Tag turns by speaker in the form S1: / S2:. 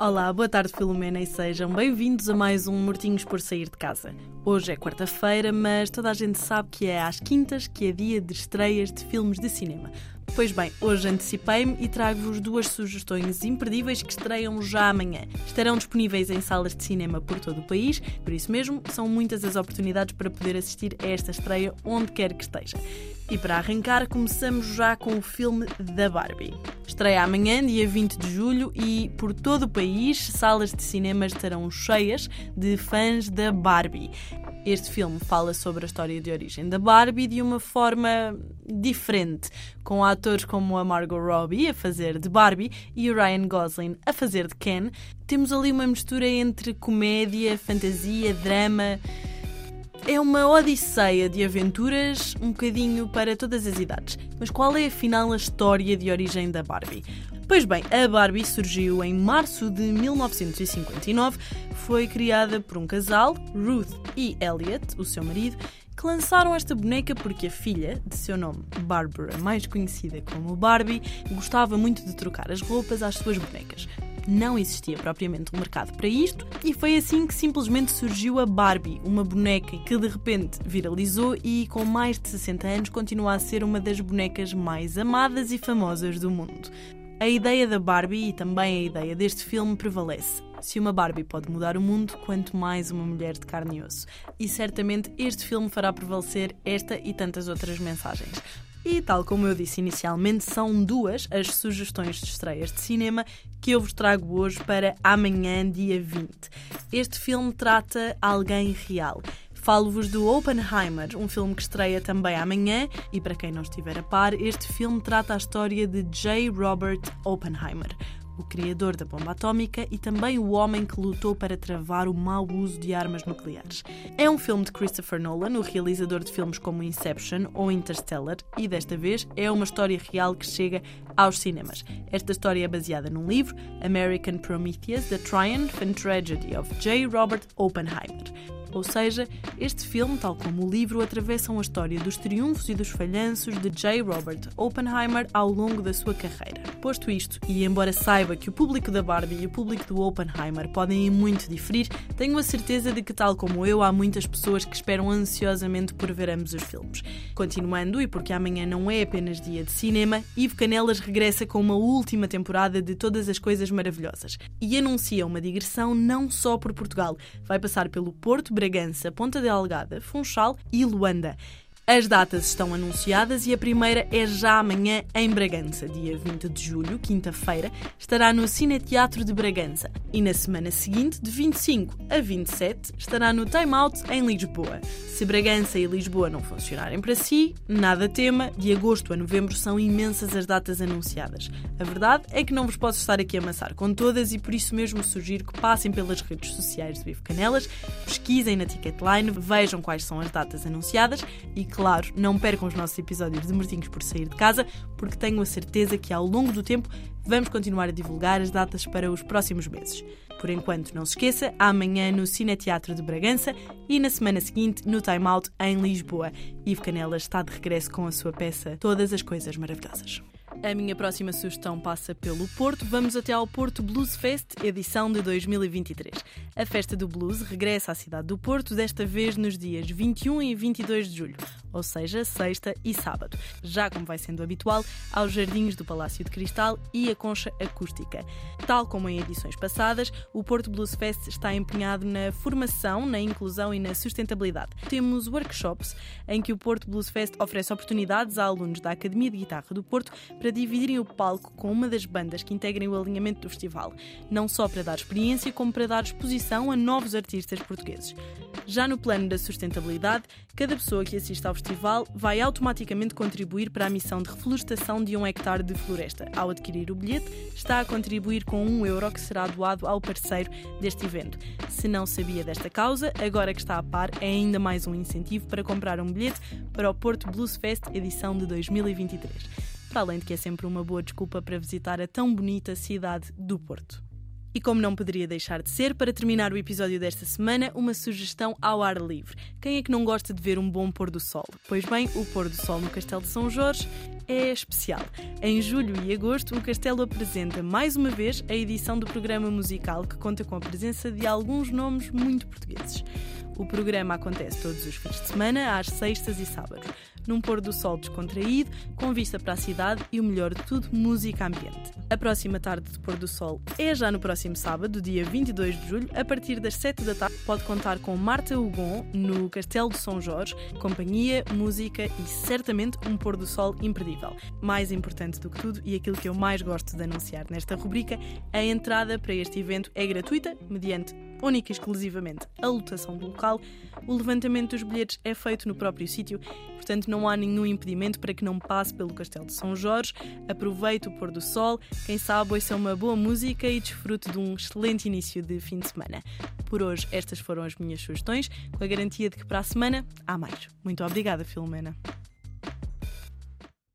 S1: Olá, boa tarde Filomena e sejam bem-vindos a mais um Mortinhos por Sair de Casa. Hoje é quarta-feira, mas toda a gente sabe que é às quintas que é dia de estreias de filmes de cinema. Pois bem, hoje antecipei-me e trago-vos duas sugestões imperdíveis que estreiam já amanhã. Estarão disponíveis em salas de cinema por todo o país, por isso mesmo, são muitas as oportunidades para poder assistir a esta estreia onde quer que esteja. E para arrancar, começamos já com o filme da Barbie. Estreia amanhã, dia 20 de julho, e por todo o país, salas de cinema estarão cheias de fãs da Barbie. Este filme fala sobre a história de origem da Barbie de uma forma diferente, com atores como a Margot Robbie a fazer de Barbie e o Ryan Gosling a fazer de Ken. Temos ali uma mistura entre comédia, fantasia, drama. É uma odisseia de aventuras, um bocadinho para todas as idades. Mas qual é afinal a história de origem da Barbie? Pois bem, a Barbie surgiu em março de 1959, foi criada por um casal, Ruth e Elliot, o seu marido, que lançaram esta boneca porque a filha, de seu nome Barbara, mais conhecida como Barbie, gostava muito de trocar as roupas às suas bonecas. Não existia propriamente um mercado para isto e foi assim que simplesmente surgiu a Barbie, uma boneca que de repente viralizou e com mais de 60 anos continua a ser uma das bonecas mais amadas e famosas do mundo. A ideia da Barbie e também a ideia deste filme prevalece. Se uma Barbie pode mudar o mundo, quanto mais uma mulher de carne e osso. E certamente este filme fará prevalecer esta e tantas outras mensagens. E tal como eu disse inicialmente, são duas as sugestões de estreias de cinema que eu vos trago hoje para amanhã, dia 20. Este filme trata alguém real. Falo-vos do Oppenheimer, um filme que estreia também amanhã, e para quem não estiver a par, este filme trata a história de J. Robert Oppenheimer, o criador da bomba atómica e também o homem que lutou para travar o mau uso de armas nucleares. É um filme de Christopher Nolan, o realizador de filmes como Inception ou Interstellar, e desta vez é uma história real que chega aos cinemas. Esta história é baseada num livro, American Prometheus: The Triumph and Tragedy of J. Robert Oppenheimer. Ou seja, este filme, tal como o livro, atravessam a história dos triunfos e dos falhanços de J. Robert Oppenheimer ao longo da sua carreira. Posto isto, e embora saiba que o público da Barbie e o público do Oppenheimer podem muito diferir, tenho a certeza de que, tal como eu, há muitas pessoas que esperam ansiosamente por ver ambos os filmes. Continuando, e porque amanhã não é apenas dia de cinema, Ivo Canelas regressa com uma última temporada de Todas as Coisas Maravilhosas e anuncia uma digressão não só por Portugal, vai passar pelo Porto, Bragança, Ponta Delgada, Funchal e Luanda. As datas estão anunciadas e a primeira é já amanhã em Bragança, dia 20 de julho, quinta-feira, estará no Cine Teatro de Bragança e na semana seguinte, de 25 a 27, estará no Time Out em Lisboa. Se Bragança e Lisboa não funcionarem para si, nada tema, de agosto a novembro são imensas as datas anunciadas. A verdade é que não vos posso estar aqui a amassar com todas e por isso mesmo sugiro que passem pelas redes sociais do Vivo Canelas, pesquisem na Ticketline, vejam quais são as datas anunciadas e claro, não percam os nossos episódios de Mortinhos por sair de casa, porque tenho a certeza que ao longo do tempo vamos continuar a divulgar as datas para os próximos meses. Por enquanto, não se esqueça, amanhã no Cine Teatro de Bragança e na semana seguinte no Time Out em Lisboa. Ivo Canelas está de regresso com a sua peça Todas as Coisas Maravilhosas. A minha próxima sugestão passa pelo Porto. Vamos até ao Porto Blues Fest, edição de 2023. A festa do blues regressa à cidade do Porto, desta vez nos dias 21 e 22 de julho, ou seja, sexta e sábado. Já como vai sendo habitual, aos jardins do Palácio de Cristal e a concha acústica. Tal como em edições passadas, o Porto Blues Fest está empenhado na formação, na inclusão e na sustentabilidade. Temos workshops em que o Porto Blues Fest oferece oportunidades a alunos da Academia de Guitarra do Porto para dividirem o palco com uma das bandas que integrem o alinhamento do festival, não só para dar experiência, como para dar exposição a novos artistas portugueses. Já no plano da sustentabilidade, cada pessoa que assiste ao festival vai automaticamente contribuir para a missão de reflorestação de um hectare de floresta. Ao adquirir o bilhete, está a contribuir com um euro que será doado ao parceiro deste evento. Se não sabia desta causa, agora que está a par, é ainda mais um incentivo para comprar um bilhete para o Porto Blues Fest edição de 2023 para além de que é sempre uma boa desculpa para visitar a tão bonita cidade do Porto. E como não poderia deixar de ser, para terminar o episódio desta semana, uma sugestão ao ar livre. Quem é que não gosta de ver um bom pôr do sol? Pois bem, o pôr do sol no Castelo de São Jorge é especial. Em julho e agosto, o Castelo apresenta mais uma vez a edição do programa musical que conta com a presença de alguns nomes muito portugueses. O programa acontece todos os fins de semana, às sextas e sábados, num pôr do sol descontraído, com vista para a cidade e o melhor de tudo, música ambiente. A próxima tarde de pôr do sol é já no próximo sábado, dia 22 de julho, a partir das 7 da tarde. Pode contar com Marta Hugon no Castelo de São Jorge, companhia, música e certamente um pôr do sol imperdível. Mais importante do que tudo e aquilo que eu mais gosto de anunciar nesta rubrica, a entrada para este evento é gratuita, mediante única e exclusivamente a lotação do local. O levantamento dos bilhetes é feito no próprio sítio, portanto não há nenhum impedimento para que não passe pelo Castelo de São Jorge. Aproveite o pôr do sol, quem sabe ouça uma boa música e desfrute de um excelente início de fim de semana. Por hoje, estas foram as minhas sugestões, com a garantia de que para a semana há mais. Muito obrigada, Filomena.